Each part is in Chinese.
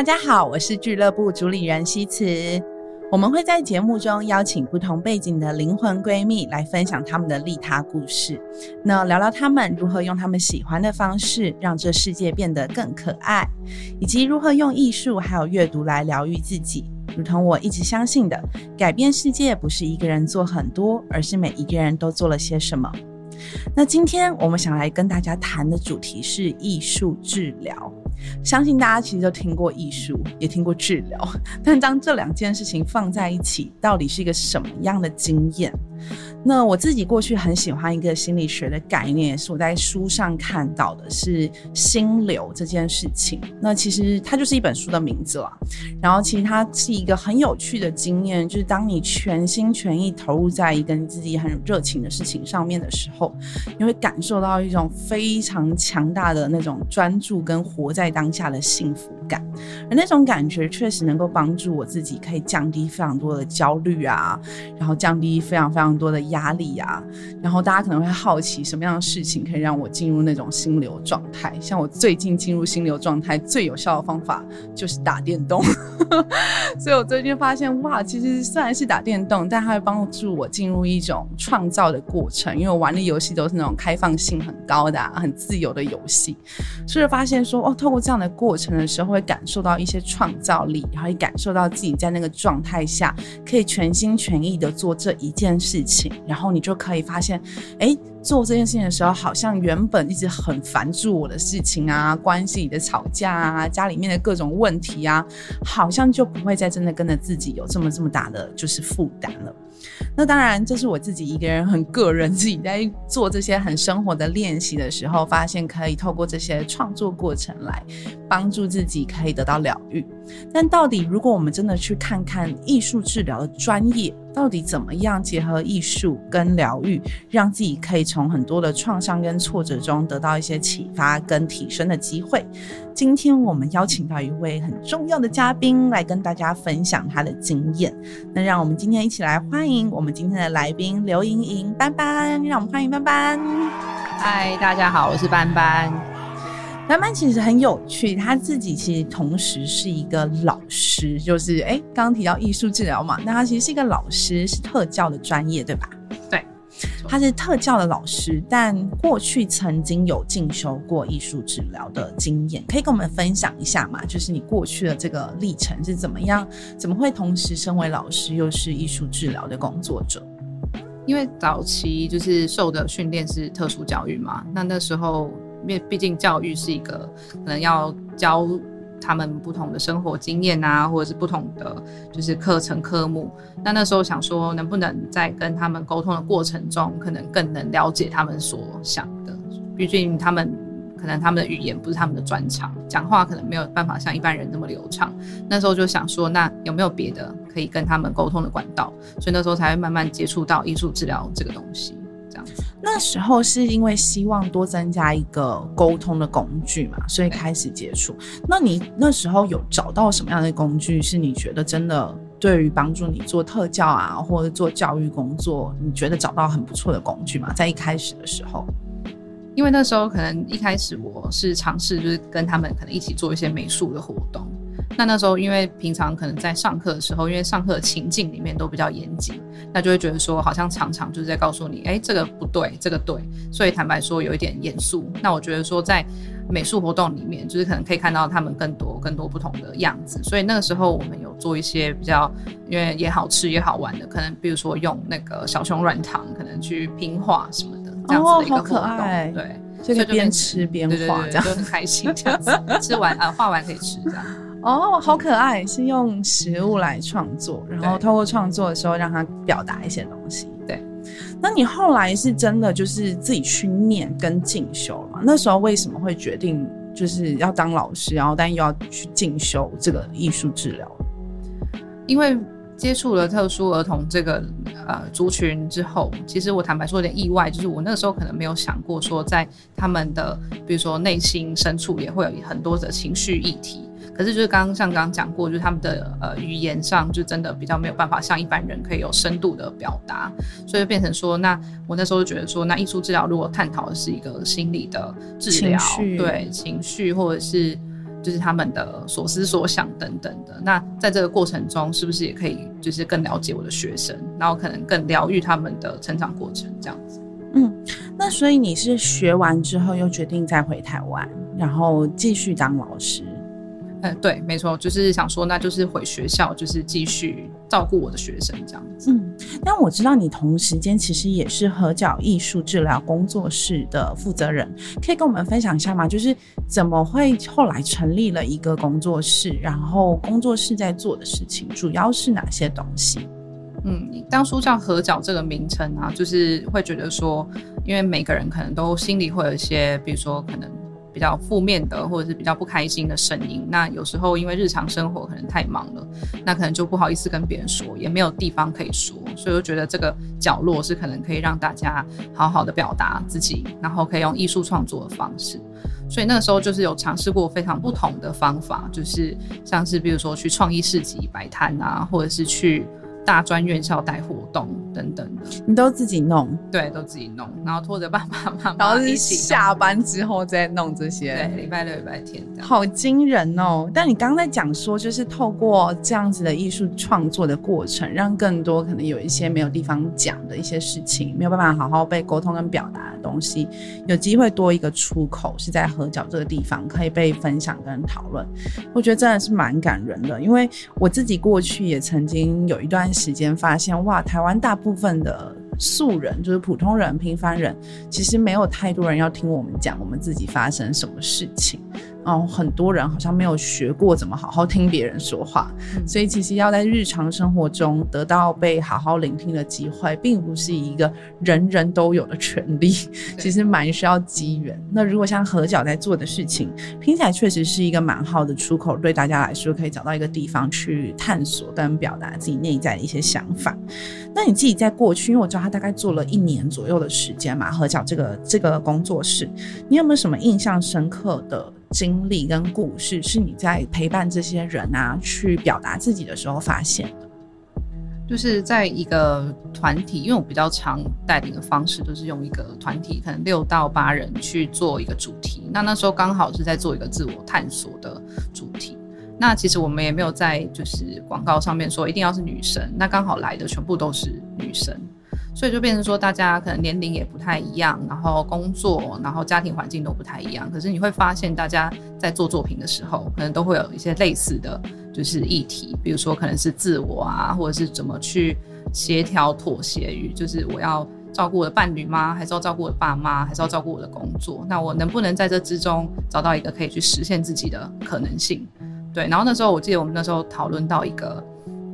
大家好，我是俱乐部主理人西辞。我们会在节目中邀请不同背景的灵魂闺蜜来分享他们的利他故事，那聊聊他们如何用他们喜欢的方式让这世界变得更可爱，以及如何用艺术还有阅读来疗愈自己。如同我一直相信的，改变世界不是一个人做很多，而是每一个人都做了些什么。那今天我们想来跟大家谈的主题是艺术治疗。相信大家其实都听过艺术，也听过治疗，但当这两件事情放在一起，到底是一个什么样的经验？那我自己过去很喜欢一个心理学的概念，是我在书上看到的，是心流这件事情。那其实它就是一本书的名字了。然后其实它是一个很有趣的经验，就是当你全心全意投入在一个你自己很热情的事情上面的时候，你会感受到一种非常强大的那种专注跟活在当下的幸福感。而那种感觉确实能够帮助我自己，可以降低非常多的焦虑啊，然后降低非常非常多的。压力呀，然后大家可能会好奇什么样的事情可以让我进入那种心流状态？像我最近进入心流状态最有效的方法就是打电动，所以我最近发现哇，其实虽然是打电动，但它会帮助我进入一种创造的过程，因为我玩的游戏都是那种开放性很高的、很自由的游戏，所以发现说哦，透过这样的过程的时候，会感受到一些创造力，然后也感受到自己在那个状态下可以全心全意的做这一件事情。然后你就可以发现，哎，做这件事情的时候，好像原本一直很烦住我的事情啊，关系里的吵架啊，家里面的各种问题啊，好像就不会再真的跟着自己有这么这么大的就是负担了。那当然，这是我自己一个人很个人自己在做这些很生活的练习的时候，发现可以透过这些创作过程来帮助自己可以得到疗愈。但到底，如果我们真的去看看艺术治疗的专业，到底怎么样结合艺术跟疗愈，让自己可以从很多的创伤跟挫折中得到一些启发跟提升的机会？今天我们邀请到一位很重要的嘉宾来跟大家分享他的经验。那让我们今天一起来欢迎我们今天的来宾刘莹莹班班，让我们欢迎班班。嗨，大家好，我是班班。班班其实很有趣，他自己其实同时是一个老师，就是哎，刚刚提到艺术治疗嘛，那他其实是一个老师，是特教的专业，对吧？对，他是特教的老师，但过去曾经有进修过艺术治疗的经验，可以跟我们分享一下嘛？就是你过去的这个历程是怎么样？怎么会同时身为老师又是艺术治疗的工作者？因为早期就是受的训练是特殊教育嘛，那那时候。因为毕竟教育是一个可能要教他们不同的生活经验啊，或者是不同的就是课程科目。那那时候想说，能不能在跟他们沟通的过程中，可能更能了解他们所想的。毕竟他们可能他们的语言不是他们的专长，讲话可能没有办法像一般人那么流畅。那时候就想说，那有没有别的可以跟他们沟通的管道？所以那时候才会慢慢接触到艺术治疗这个东西。那时候是因为希望多增加一个沟通的工具嘛，所以开始接触。那你那时候有找到什么样的工具，是你觉得真的对于帮助你做特教啊，或者做教育工作，你觉得找到很不错的工具吗？在一开始的时候，因为那时候可能一开始我是尝试就是跟他们可能一起做一些美术的活动。那那时候，因为平常可能在上课的时候，因为上课的情境里面都比较严谨，那就会觉得说，好像常常就是在告诉你，哎，这个不对，这个对，所以坦白说有一点严肃。那我觉得说，在美术活动里面，就是可能可以看到他们更多、更多不同的样子。所以那个时候，我们有做一些比较，因为也好吃也好玩的，可能比如说用那个小熊软糖，可能去拼画什么的，这样子的一个活动。对，所以边吃边画，这样就很开心。这样子 吃完啊，画完可以吃这样。哦，好可爱，是用食物来创作，然后透过创作的时候让他表达一些东西。对，那你后来是真的就是自己去念跟进修吗？那时候为什么会决定就是要当老师，然后但又要去进修这个艺术治疗？因为接触了特殊儿童这个呃族群之后，其实我坦白说有点意外，就是我那个时候可能没有想过说在他们的比如说内心深处也会有很多的情绪议题。可是就是刚刚像刚刚讲过，就是他们的呃语言上就真的比较没有办法像一般人可以有深度的表达，所以变成说，那我那时候就觉得说，那艺术治疗如果探讨的是一个心理的治疗，对情绪或者是就是他们的所思所想等等的。那在这个过程中，是不是也可以就是更了解我的学生，然后可能更疗愈他们的成长过程这样子？嗯，那所以你是学完之后又决定再回台湾，然后继续当老师？嗯，对，没错，就是想说，那就是回学校，就是继续照顾我的学生这样子。嗯，但我知道你同时间其实也是合角艺术治疗工作室的负责人，可以跟我们分享一下吗？就是怎么会后来成立了一个工作室，然后工作室在做的事情主要是哪些东西？嗯，当初叫合角这个名称啊，就是会觉得说，因为每个人可能都心里会有一些，比如说可能。比较负面的，或者是比较不开心的声音。那有时候因为日常生活可能太忙了，那可能就不好意思跟别人说，也没有地方可以说，所以我觉得这个角落是可能可以让大家好好的表达自己，然后可以用艺术创作的方式。所以那个时候就是有尝试过非常不同的方法，就是像是比如说去创意市集摆摊啊，或者是去。大专院校带活动等等的，你都自己弄？对，都自己弄，然后拖着爸爸妈妈，然后是下班之后再弄这些。对，礼拜六、礼拜天这样。好惊人哦！但你刚刚在讲说，就是透过这样子的艺术创作的过程，让更多可能有一些没有地方讲的一些事情，没有办法好好被沟通跟表达的东西，有机会多一个出口，是在合角这个地方可以被分享跟讨论。我觉得真的是蛮感人的，因为我自己过去也曾经有一段。时间发现哇，台湾大部分的素人就是普通人、平凡人，其实没有太多人要听我们讲我们自己发生什么事情。哦，很多人好像没有学过怎么好好听别人说话，所以其实要在日常生活中得到被好好聆听的机会，并不是一个人人都有的权利，其实蛮需要机缘。那如果像合角在做的事情，听起来确实是一个蛮好的出口，对大家来说可以找到一个地方去探索跟表达自己内在的一些想法。那你自己在过去，因为我知道他大概做了一年左右的时间嘛，合角这个这个工作室，你有没有什么印象深刻的？经历跟故事是你在陪伴这些人啊去表达自己的时候发现的，就是在一个团体，因为我比较常带领的方式都是用一个团体，可能六到八人去做一个主题。那那时候刚好是在做一个自我探索的主题。那其实我们也没有在就是广告上面说一定要是女生，那刚好来的全部都是女生。所以就变成说，大家可能年龄也不太一样，然后工作，然后家庭环境都不太一样。可是你会发现，大家在做作品的时候，可能都会有一些类似的就是议题，比如说可能是自我啊，或者是怎么去协调妥协于，就是我要照顾我的伴侣吗？还是要照顾我的爸妈？还是要照顾我的工作？那我能不能在这之中找到一个可以去实现自己的可能性？对。然后那时候我记得我们那时候讨论到一个，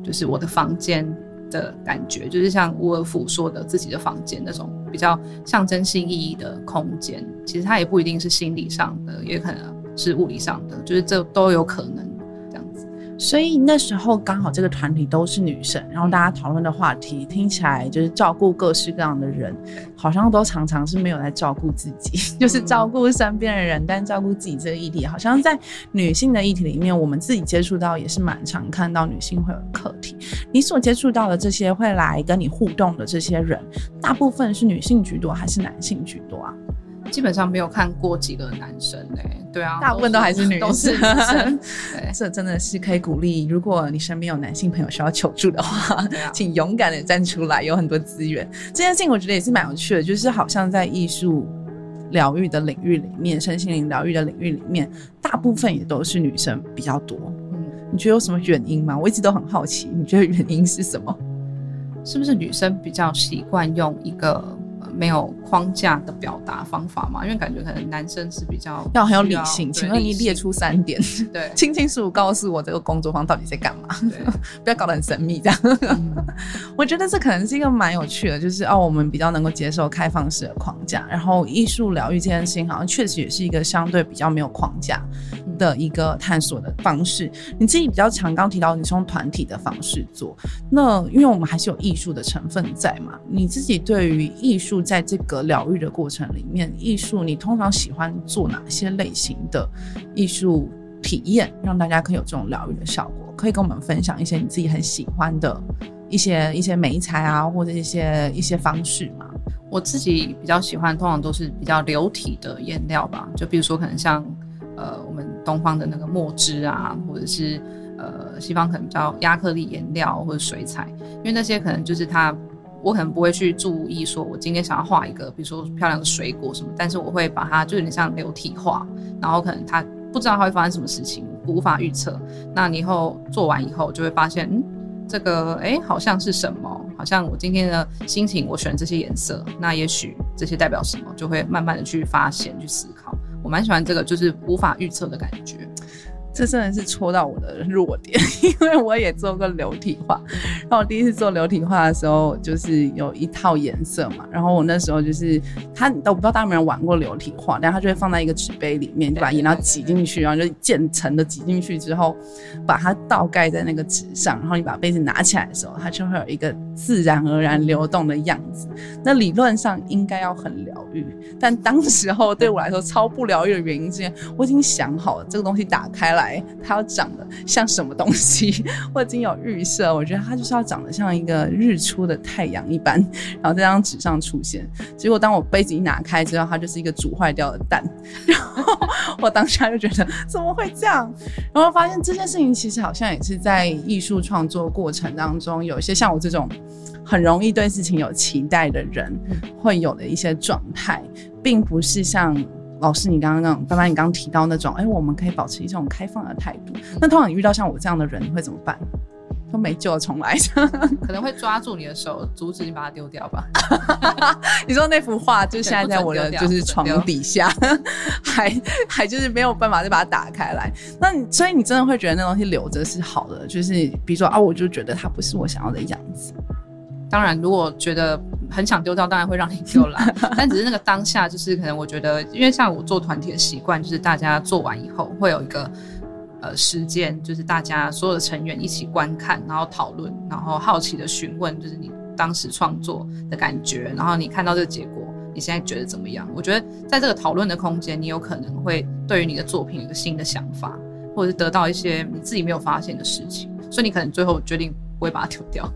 就是我的房间。的感觉就是像沃尔夫说的自己的房间那种比较象征性意义的空间，其实它也不一定是心理上的，也可能是物理上的，就是这都有可能。所以那时候刚好这个团体都是女生，然后大家讨论的话题听起来就是照顾各式各样的人，好像都常常是没有在照顾自己，就是照顾身边的人，但照顾自己这个议题，好像在女性的议题里面，我们自己接触到也是蛮常看到女性会有课题。你所接触到的这些会来跟你互动的这些人，大部分是女性居多还是男性居多啊？基本上没有看过几个男生嘞，对啊，大部分都还是女生。对，这真的是可以鼓励，如果你身边有男性朋友需要求助的话，请勇敢的站出来，有很多资源。这件事情我觉得也是蛮有趣的，就是好像在艺术疗愈的领域里面，身心灵疗愈的领域里面，大部分也都是女生比较多。嗯，你觉得有什么原因吗？我一直都很好奇，你觉得原因是什么？是不是女生比较习惯用一个？没有框架的表达方法嘛？因为感觉可能男生是比较要很有理性。请问你列出三点，对，清清楚楚告诉我这个工作坊到底在干嘛？对，不要搞得很神秘这样。我觉得这可能是一个蛮有趣的，就是哦，我们比较能够接受开放式的框架，然后艺术疗愈这件事情好像确实也是一个相对比较没有框架的一个探索的方式。你自己比较常刚提到你是用团体的方式做，那因为我们还是有艺术的成分在嘛？你自己对于艺术。在这个疗愈的过程里面，艺术你通常喜欢做哪些类型的艺术体验，让大家可以有这种疗愈的效果？可以跟我们分享一些你自己很喜欢的一些一些美材啊，或者一些一些方式吗？我自己比较喜欢，通常都是比较流体的颜料吧，就比如说可能像呃我们。东方的那个墨汁啊，或者是呃西方可能比较亚克力颜料或者水彩，因为那些可能就是它，我可能不会去注意说我今天想要画一个，比如说漂亮的水果什么，但是我会把它就有点像流体画，然后可能它不知道它会发生什么事情，无法预测。那你以后做完以后就会发现，嗯，这个哎好像是什么？好像我今天的心情，我选这些颜色，那也许这些代表什么，就会慢慢的去发现、去思考。我蛮喜欢这个，就是无法预测的感觉。这真的是戳到我的弱点，因为我也做过流体画。然后我第一次做流体画的时候，就是有一套颜色嘛。然后我那时候就是，他都不知道大家有没有玩过流体画，但他就会放在一个纸杯里面，就把颜料挤进去，然后就渐层的挤进去之后，把它倒盖在那个纸上。然后你把杯子拿起来的时候，它就会有一个自然而然流动的样子。那理论上应该要很疗愈，但当时候对我来说超不疗愈的原因是，我已经想好了这个东西打开来。它要长得像什么东西？我已经有预设，我觉得它就是要长得像一个日出的太阳一般，然后在张纸上出现。结果当我杯子一拿开之后，它就是一个煮坏掉的蛋。然后我当下就觉得怎么会这样？然后发现这件事情其实好像也是在艺术创作过程当中，有一些像我这种很容易对事情有期待的人会有的一些状态，并不是像。老师，你刚刚刚，班班，你刚刚提到那种，哎，我们可以保持一种开放的态度。那通常你遇到像我这样的人，你会怎么办？都没救了，重来。可能会抓住你的手，阻止你把它丢掉吧。你说那幅画就现在在我的 就是床底下，还还就是没有办法再把它打开来。那你所以你真的会觉得那东西留着是好的？就是比如说啊，我就觉得它不是我想要的样子。当然，如果觉得很想丢掉，当然会让你丢啦。但只是那个当下，就是可能我觉得，因为像我做团体的习惯，就是大家做完以后会有一个呃时间，就是大家所有的成员一起观看，然后讨论，然后好奇的询问，就是你当时创作的感觉，然后你看到这个结果，你现在觉得怎么样？我觉得在这个讨论的空间，你有可能会对于你的作品有一个新的想法，或者是得到一些你自己没有发现的事情，所以你可能最后决定不会把它丢掉。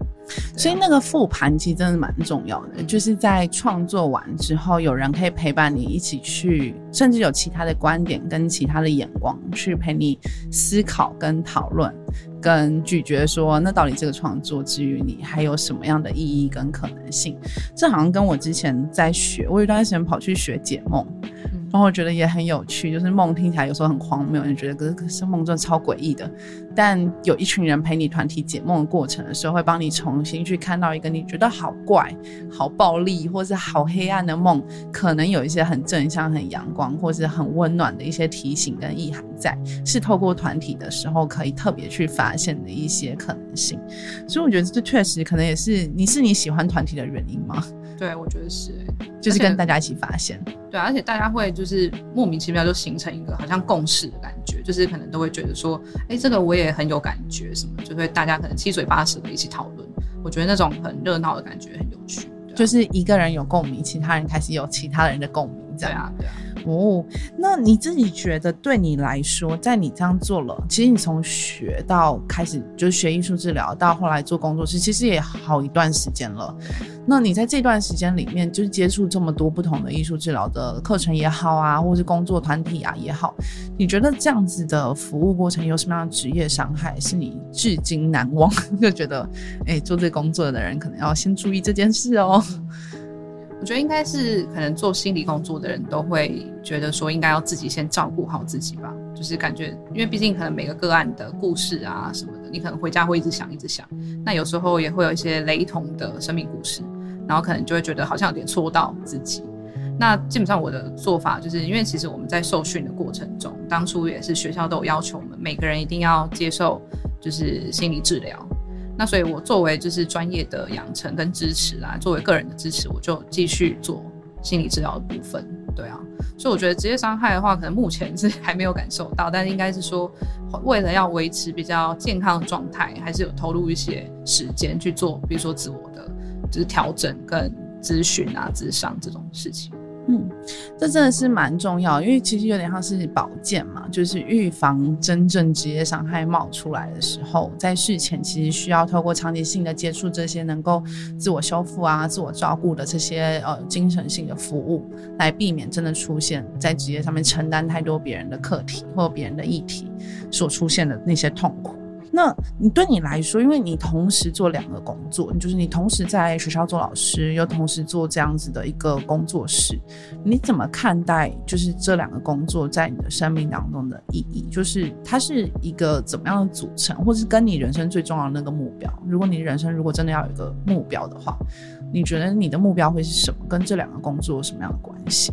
所以那个复盘其实真的蛮重要的，就是在创作完之后，有人可以陪伴你一起去，甚至有其他的观点跟其他的眼光去陪你思考跟讨论，跟咀嚼说，那到底这个创作之于你还有什么样的意义跟可能性？这好像跟我之前在学，我有段时间跑去学解梦。然后我觉得也很有趣，就是梦听起来有时候很荒谬，你觉得可是可是梦真的超诡异的。但有一群人陪你团体解梦的过程的时候，会帮你重新去看到一个你觉得好怪、好暴力或是好黑暗的梦，可能有一些很正向、很阳光或是很温暖的一些提醒跟意涵在，是透过团体的时候可以特别去发现的一些可能性。所以我觉得这确实可能也是你是你喜欢团体的原因吗？对，我觉得是，就是跟大家一起发现。对，而且大家会就是莫名其妙就形成一个好像共识的感觉，就是可能都会觉得说，哎，这个我也很有感觉，什么就会大家可能七嘴八舌的一起讨论。我觉得那种很热闹的感觉很有趣，就是一个人有共鸣，其他人开始有其他人的共鸣，这样。对啊，对啊。哦，那你自己觉得对你来说，在你这样做了，其实你从学到开始就是学艺术治疗，到后来做工作室，其实也好一段时间了。那你在这段时间里面，就是接触这么多不同的艺术治疗的课程也好啊，或是工作团体啊也好，你觉得这样子的服务过程有什么样的职业伤害是你至今难忘？就觉得，哎，做这工作的人可能要先注意这件事哦。我觉得应该是可能做心理工作的人都会觉得说，应该要自己先照顾好自己吧。就是感觉，因为毕竟可能每个个案的故事啊什么的，你可能回家会一直想，一直想。那有时候也会有一些雷同的生命故事，然后可能就会觉得好像有点戳到自己。那基本上我的做法就是，因为其实我们在受训的过程中，当初也是学校都有要求我们每个人一定要接受就是心理治疗。那所以，我作为就是专业的养成跟支持啊，作为个人的支持，我就继续做心理治疗的部分。对啊，所以我觉得职业伤害的话，可能目前是 还没有感受到，但是应该是说，为了要维持比较健康的状态，还是有投入一些时间去做，比如说自我的就是调整跟咨询啊、智商这种事情。嗯，这真的是蛮重要，因为其实有点像是保健嘛，就是预防真正职业伤害冒出来的时候，在事前其实需要透过长期性的接触这些能够自我修复啊、自我照顾的这些呃精神性的服务，来避免真的出现在职业上面承担太多别人的课题或别人的议题所出现的那些痛苦。那你对你来说，因为你同时做两个工作，就是你同时在学校做老师，又同时做这样子的一个工作室，你怎么看待就是这两个工作在你的生命当中的意义？就是它是一个怎么样的组成，或是跟你人生最重要的那个目标？如果你人生如果真的要有一个目标的话，你觉得你的目标会是什么？跟这两个工作有什么样的关系？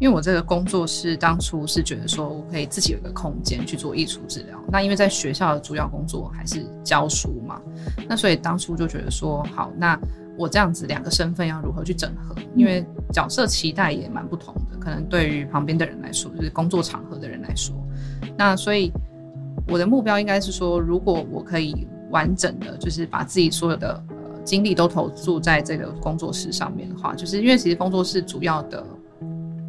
因为我这个工作室当初是觉得说我可以自己有一个空间去做艺术治疗。那因为在学校的主要工作还是教书嘛，那所以当初就觉得说好，那我这样子两个身份要如何去整合？因为角色期待也蛮不同的，可能对于旁边的人来说，就是工作场合的人来说，那所以我的目标应该是说，如果我可以完整的，就是把自己所有的呃精力都投注在这个工作室上面的话，就是因为其实工作室主要的。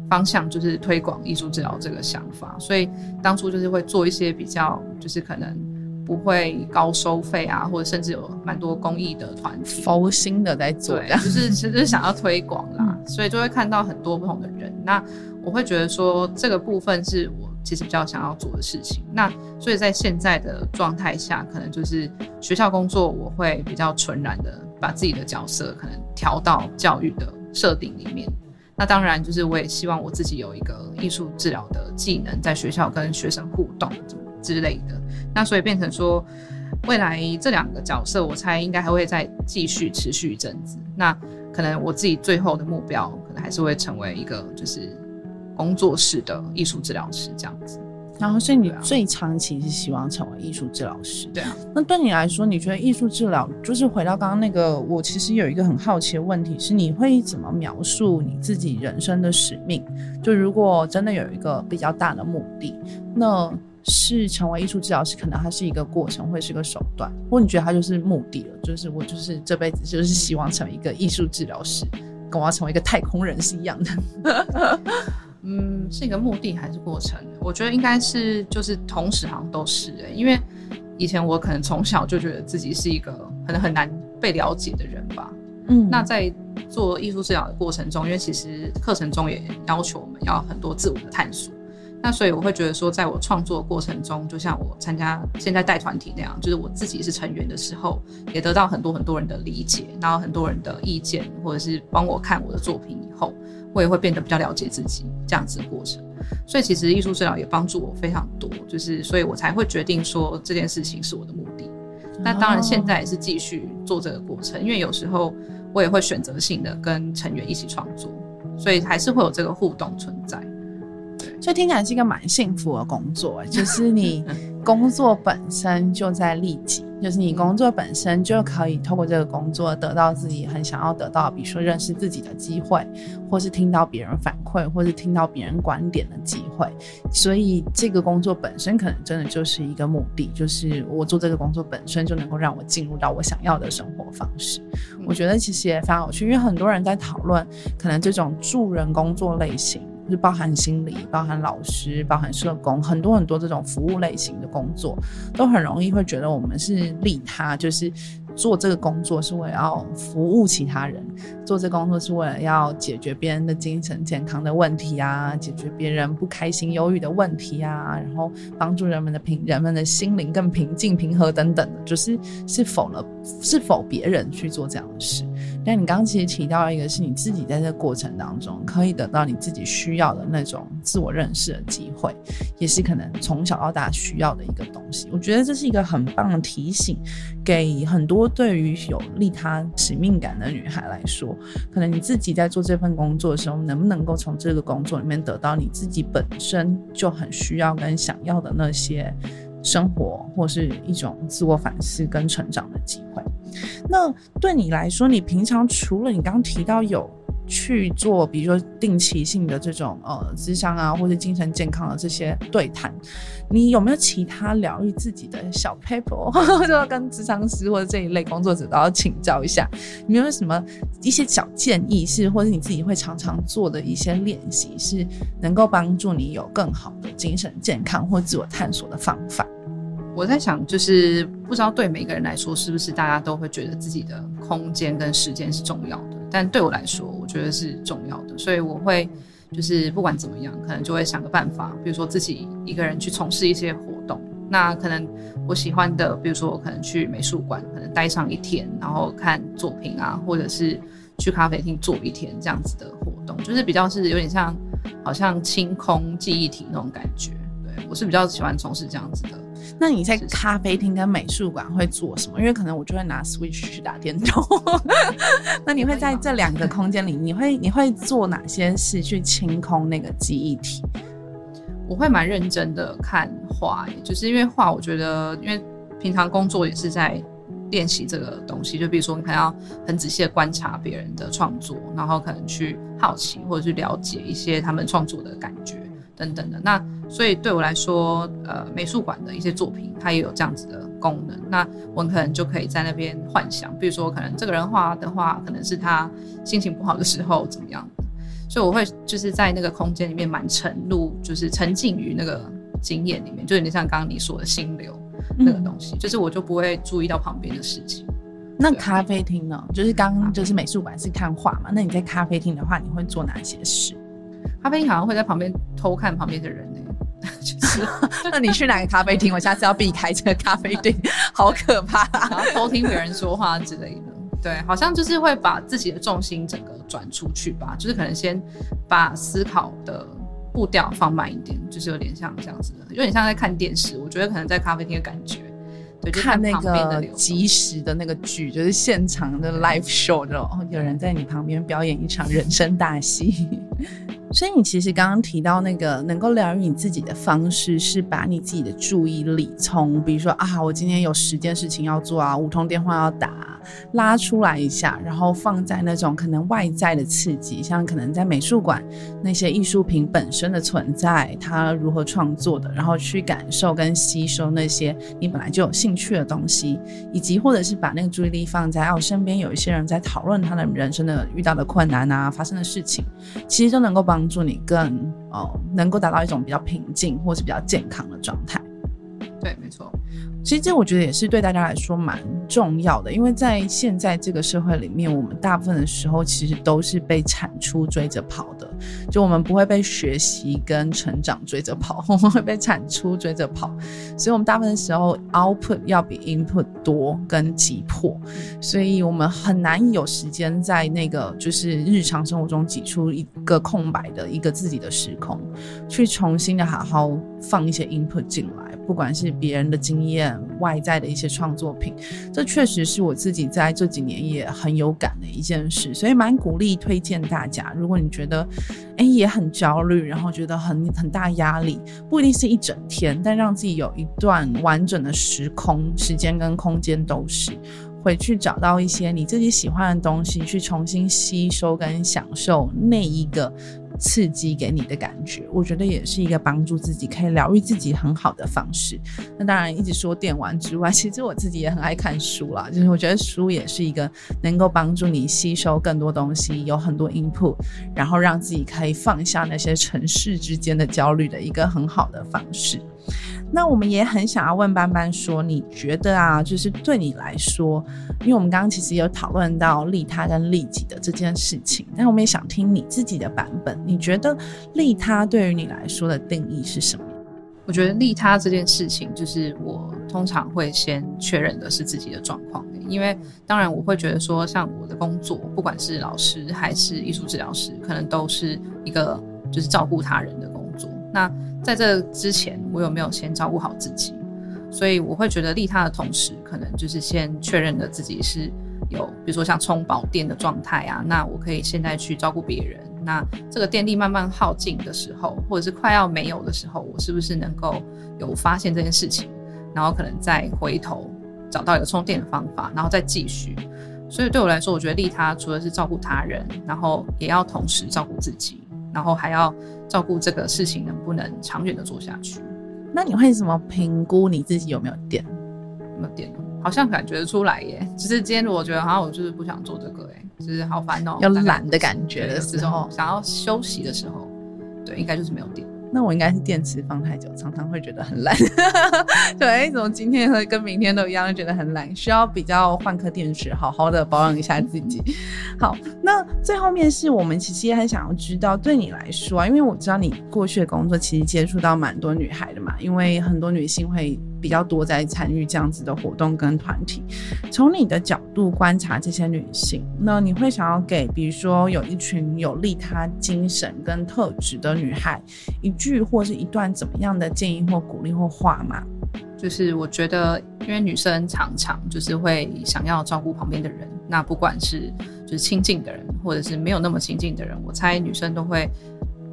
方向就是推广艺术治疗这个想法，所以当初就是会做一些比较，就是可能不会高收费啊，或者甚至有蛮多公益的团体，佛心的在做，对，就是其实想要推广啦，所以就会看到很多不同的人。那我会觉得说这个部分是我其实比较想要做的事情。那所以在现在的状态下，可能就是学校工作，我会比较纯然的把自己的角色可能调到教育的设定里面。那当然，就是我也希望我自己有一个艺术治疗的技能，在学校跟学生互动之类的。那所以变成说，未来这两个角色，我猜应该还会再继续持续一阵子。那可能我自己最后的目标，可能还是会成为一个就是工作室的艺术治疗师这样子。然后，所以你最长期是希望成为艺术治疗师？对啊。那对你来说，你觉得艺术治疗就是回到刚刚那个，我其实有一个很好奇的问题是，你会怎么描述你自己人生的使命？就如果真的有一个比较大的目的，那是成为艺术治疗师，可能它是一个过程，会是个手段，或你觉得它就是目的了？就是我就是这辈子就是希望成为一个艺术治疗师，跟我要成为一个太空人是一样的。嗯，是一个目的还是过程？我觉得应该是就是同时好像都是哎，因为以前我可能从小就觉得自己是一个可能很难被了解的人吧。嗯，那在做艺术治疗的过程中，因为其实课程中也要求我们要很多自我的探索，那所以我会觉得说，在我创作过程中，就像我参加现在带团体那样，就是我自己是成员的时候，也得到很多很多人的理解，然后很多人的意见，或者是帮我看我的作品以后。我也会变得比较了解自己这样子的过程，所以其实艺术治疗也帮助我非常多，就是所以我才会决定说这件事情是我的目的。那当然现在也是继续做这个过程，因为有时候我也会选择性的跟成员一起创作，所以还是会有这个互动存在。所以听起来是一个蛮幸福的工作，就是你 工作本身就在利己。就是你工作本身就可以透过这个工作得到自己很想要得到，比如说认识自己的机会，或是听到别人反馈，或是听到别人观点的机会。所以这个工作本身可能真的就是一个目的，就是我做这个工作本身就能够让我进入到我想要的生活方式。我觉得其实也非常有趣，因为很多人在讨论可能这种助人工作类型。就包含心理、包含老师、包含社工，很多很多这种服务类型的工作，都很容易会觉得我们是利他，就是做这个工作是为了要服务其他人，做这工作是为了要解决别人的精神健康的问题啊，解决别人不开心、忧郁的问题啊，然后帮助人们的平人们的心灵更平静、平和等等的，就是是否了是否别人去做这样的事。但你刚刚其实提到一个，是你自己在这个过程当中可以得到你自己需要的那种自我认识的机会，也是可能从小到大需要的一个东西。我觉得这是一个很棒的提醒，给很多对于有利他使命感的女孩来说，可能你自己在做这份工作的时候，能不能够从这个工作里面得到你自己本身就很需要跟想要的那些生活，或是一种自我反思跟成长的机会。那对你来说，你平常除了你刚刚提到有去做，比如说定期性的这种呃智商啊，或者精神健康的这些对谈，你有没有其他疗愈自己的小 paper，就要跟智商师或者这一类工作者都要请教一下，有没有什么一些小建议是，或者你自己会常常做的一些练习，是能够帮助你有更好的精神健康或自我探索的方法？我在想，就是不知道对每个人来说，是不是大家都会觉得自己的空间跟时间是重要的？但对我来说，我觉得是重要的，所以我会就是不管怎么样，可能就会想个办法，比如说自己一个人去从事一些活动。那可能我喜欢的，比如说我可能去美术馆，可能待上一天，然后看作品啊，或者是去咖啡厅坐一天这样子的活动，就是比较是有点像好像清空记忆体那种感觉。对我是比较喜欢从事这样子的。那你在咖啡厅跟美术馆会做什么？因为可能我就会拿 Switch 去打电动。那你会在这两个空间里，你会你会做哪些事去清空那个记忆体？我会蛮认真的看画，就是因为画，我觉得因为平常工作也是在练习这个东西。就比如说，你可能要很仔细的观察别人的创作，然后可能去好奇或者去了解一些他们创作的感觉。等等的，那所以对我来说，呃，美术馆的一些作品，它也有这样子的功能。那我可能就可以在那边幻想，比如说，可能这个人画的话，可能是他心情不好的时候怎么样的。所以我会就是在那个空间里面蛮沉入，就是沉浸于那个经验里面，就有点像刚刚你说的心流那个东西，就是我就不会注意到旁边的事情。那咖啡厅呢？就是刚刚就是美术馆是看画嘛？那你在咖啡厅的话，你会做哪些事？咖啡厅好像会在旁边偷看旁边的人呢，就是。那你去哪个咖啡厅？我下次要避开这个咖啡厅，好可怕，然后偷听别人说话之类的。对，好像就是会把自己的重心整个转出去吧，就是可能先把思考的步调放慢一点，就是有点像这样子的，有点像在看电视。我觉得可能在咖啡厅的感觉，对，看那个即时的那个剧，就是现场的 live show，就有人在你旁边表演一场人生大戏。所以你其实刚刚提到那个能够疗愈你自己的方式，是把你自己的注意力从，比如说啊，我今天有十件事情要做啊，五通电话要打。拉出来一下，然后放在那种可能外在的刺激，像可能在美术馆那些艺术品本身的存在，它如何创作的，然后去感受跟吸收那些你本来就有兴趣的东西，以及或者是把那个注意力放在哦，身边有一些人在讨论他的人生的遇到的困难啊，发生的事情，其实都能够帮助你更哦，能够达到一种比较平静或是比较健康的状态。对，没错。其实这我觉得也是对大家来说蛮重要的，因为在现在这个社会里面，我们大部分的时候其实都是被产出追着跑的，就我们不会被学习跟成长追着跑，我们会被产出追着跑，所以我们大部分的时候 output 要比 input 多跟急迫，所以我们很难有时间在那个就是日常生活中挤出一个空白的一个自己的时空，去重新的好好放一些 input 进来，不管是别人的经验。外在的一些创作品，这确实是我自己在这几年也很有感的一件事，所以蛮鼓励推荐大家。如果你觉得，哎，也很焦虑，然后觉得很很大压力，不一定是一整天，但让自己有一段完整的时空、时间跟空间都是，回去找到一些你自己喜欢的东西，去重新吸收跟享受那一个。刺激给你的感觉，我觉得也是一个帮助自己可以疗愈自己很好的方式。那当然，一直说电玩之外，其实我自己也很爱看书啦。就是我觉得书也是一个能够帮助你吸收更多东西，有很多 input，然后让自己可以放下那些城市之间的焦虑的一个很好的方式。那我们也很想要问班班说，你觉得啊，就是对你来说，因为我们刚刚其实有讨论到利他跟利己的这件事情，但我们也想听你自己的版本。你觉得利他对于你来说的定义是什么？我觉得利他这件事情，就是我通常会先确认的是自己的状况，因为当然我会觉得说，像我的工作，不管是老师还是艺术治疗师，可能都是一个就是照顾他人的工作。那在这之前，我有没有先照顾好自己？所以我会觉得利他的同时，可能就是先确认了自己是有，比如说像充饱电的状态啊，那我可以现在去照顾别人。那这个电力慢慢耗尽的时候，或者是快要没有的时候，我是不是能够有发现这件事情，然后可能再回头找到一个充电的方法，然后再继续。所以对我来说，我觉得利他除了是照顾他人，然后也要同时照顾自己，然后还要照顾这个事情能不能长远的做下去。那你会怎么评估你自己有没有电？有没有电？好像感觉出来耶。其实今天我觉得好像我就是不想做这个，哎，就是好烦哦，要懒的感觉的时候，想要休息的时候，对，应该就是没有电。那我应该是电池放太久，常常会觉得很懒。对，怎么今天和跟明天都一样，觉得很懒，需要比较换颗电池，好好的保养一下自己。好，那最后面是我们其实也很想要知道，对你来说啊，因为我知道你过去的工作其实接触到蛮多女孩的嘛，因为很多女性会。比较多在参与这样子的活动跟团体，从你的角度观察这些女性，那你会想要给，比如说有一群有利他精神跟特质的女孩，一句或是一段怎么样的建议或鼓励或话吗？就是我觉得，因为女生常常就是会想要照顾旁边的人，那不管是就是亲近的人，或者是没有那么亲近的人，我猜女生都会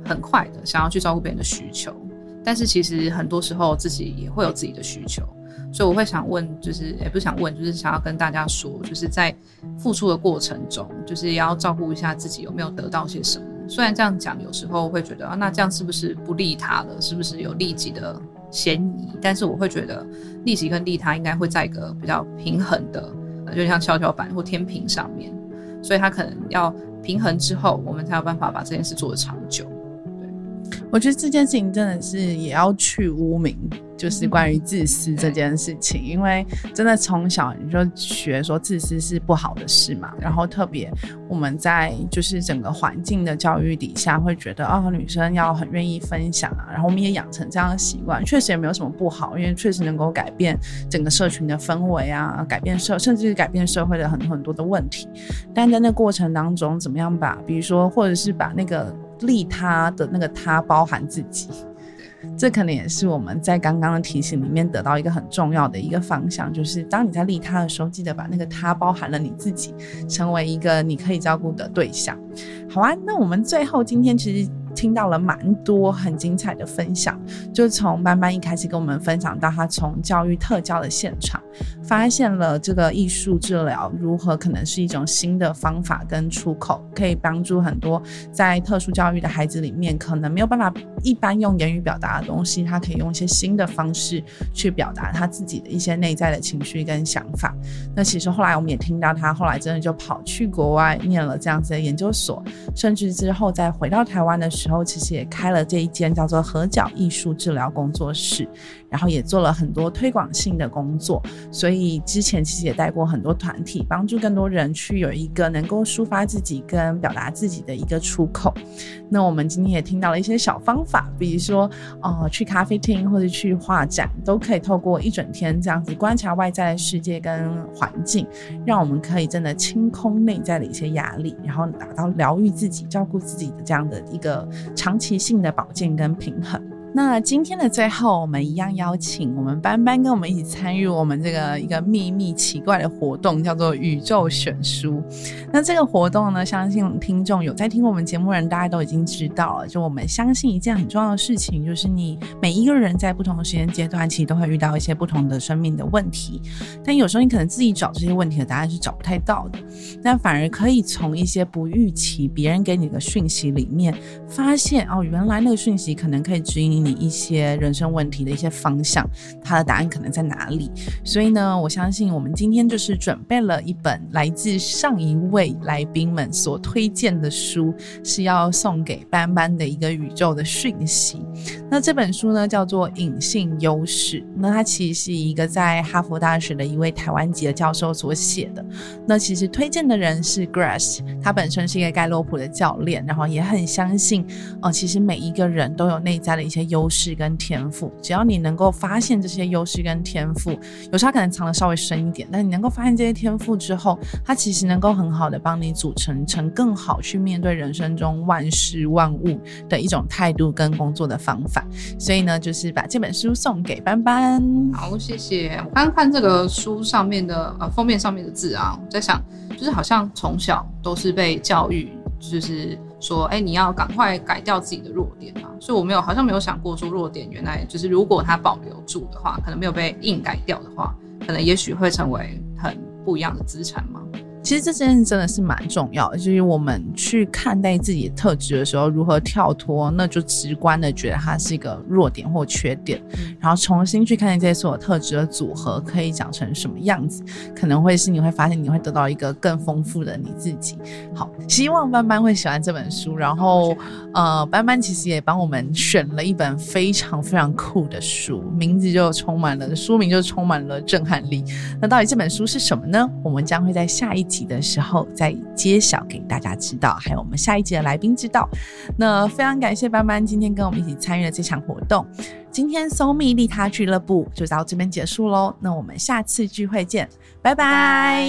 很快的想要去照顾别人的需求。但是其实很多时候自己也会有自己的需求，所以我会想问，就是也不是想问，就是想要跟大家说，就是在付出的过程中，就是要照顾一下自己有没有得到些什么。虽然这样讲，有时候会觉得啊，那这样是不是不利他了？是不是有利己的嫌疑？但是我会觉得利己跟利他应该会在一个比较平衡的，就像跷跷板或天平上面，所以他可能要平衡之后，我们才有办法把这件事做得长久。我觉得这件事情真的是也要去污名，就是关于自私这件事情，因为真的从小你就学说自私是不好的事嘛。然后特别我们在就是整个环境的教育底下，会觉得啊女生要很愿意分享啊，然后我们也养成这样的习惯，确实也没有什么不好，因为确实能够改变整个社群的氛围啊，改变社甚至是改变社会的很很多的问题。但在那过程当中，怎么样把比如说或者是把那个。利他的那个他包含自己，这可能也是我们在刚刚的提醒里面得到一个很重要的一个方向，就是当你在利他的时候，记得把那个他包含了你自己，成为一个你可以照顾的对象。好啊，那我们最后今天其实。听到了蛮多很精彩的分享，就从班班一开始跟我们分享到他从教育特教的现场，发现了这个艺术治疗如何可能是一种新的方法跟出口，可以帮助很多在特殊教育的孩子里面，可能没有办法一般用言语表达的东西，他可以用一些新的方式去表达他自己的一些内在的情绪跟想法。那其实后来我们也听到他后来真的就跑去国外念了这样子的研究所，甚至之后再回到台湾的时候。其实也开了这一间叫做合角艺术治疗工作室，然后也做了很多推广性的工作。所以之前其实也带过很多团体，帮助更多人去有一个能够抒发自己跟表达自己的一个出口。那我们今天也听到了一些小方法，比如说哦，去咖啡厅或者去画展，都可以透过一整天这样子观察外在的世界跟环境，让我们可以真的清空内在的一些压力，然后达到疗愈自己、照顾自己的这样的一个。长期性的保健跟平衡。那今天的最后，我们一样邀请我们班班跟我们一起参与我们这个一个秘密奇怪的活动，叫做宇宙选书。那这个活动呢，相信听众有在听我们节目人，大家都已经知道了。就我们相信一件很重要的事情，就是你每一个人在不同的时间阶段，其实都会遇到一些不同的生命的问题。但有时候你可能自己找这些问题的答案是找不太到的，但反而可以从一些不预期别人给你的讯息里面，发现哦，原来那个讯息可能可以指引。你一些人生问题的一些方向，它的答案可能在哪里？所以呢，我相信我们今天就是准备了一本来自上一位来宾们所推荐的书，是要送给班班的一个宇宙的讯息。那这本书呢，叫做《隐性优势》。那它其实是一个在哈佛大学的一位台湾籍的教授所写的。那其实推荐的人是 Grace，他本身是一个盖洛普的教练，然后也很相信，哦，其实每一个人都有内在的一些。优势跟天赋，只要你能够发现这些优势跟天赋，有时候可能藏的稍微深一点，但你能够发现这些天赋之后，它其实能够很好的帮你组成成更好去面对人生中万事万物的一种态度跟工作的方法。所以呢，就是把这本书送给班班。好，谢谢。我刚刚看这个书上面的呃封面上面的字啊，我在想，就是好像从小都是被教育，就是。说，哎，你要赶快改掉自己的弱点啊！所以我没有，好像没有想过说弱点原来就是如果它保留住的话，可能没有被硬改掉的话，可能也许会成为很不一样的资产吗。其实这件事真的是蛮重要的，就是我们去看待自己的特质的时候，如何跳脱，那就直观的觉得它是一个弱点或缺点，然后重新去看待这些所有特质的组合可以长成什么样子，可能会是你会发现你会得到一个更丰富的你自己。好，希望班班会喜欢这本书，然后呃，班班其实也帮我们选了一本非常非常酷的书，名字就充满了书名就充满了震撼力。那到底这本书是什么呢？我们将会在下一集。的时候再揭晓给大家知道，还有我们下一集的来宾知道。那非常感谢班班今天跟我们一起参与了这场活动。今天搜密利他俱乐部就到这边结束喽。那我们下次聚会见，拜拜。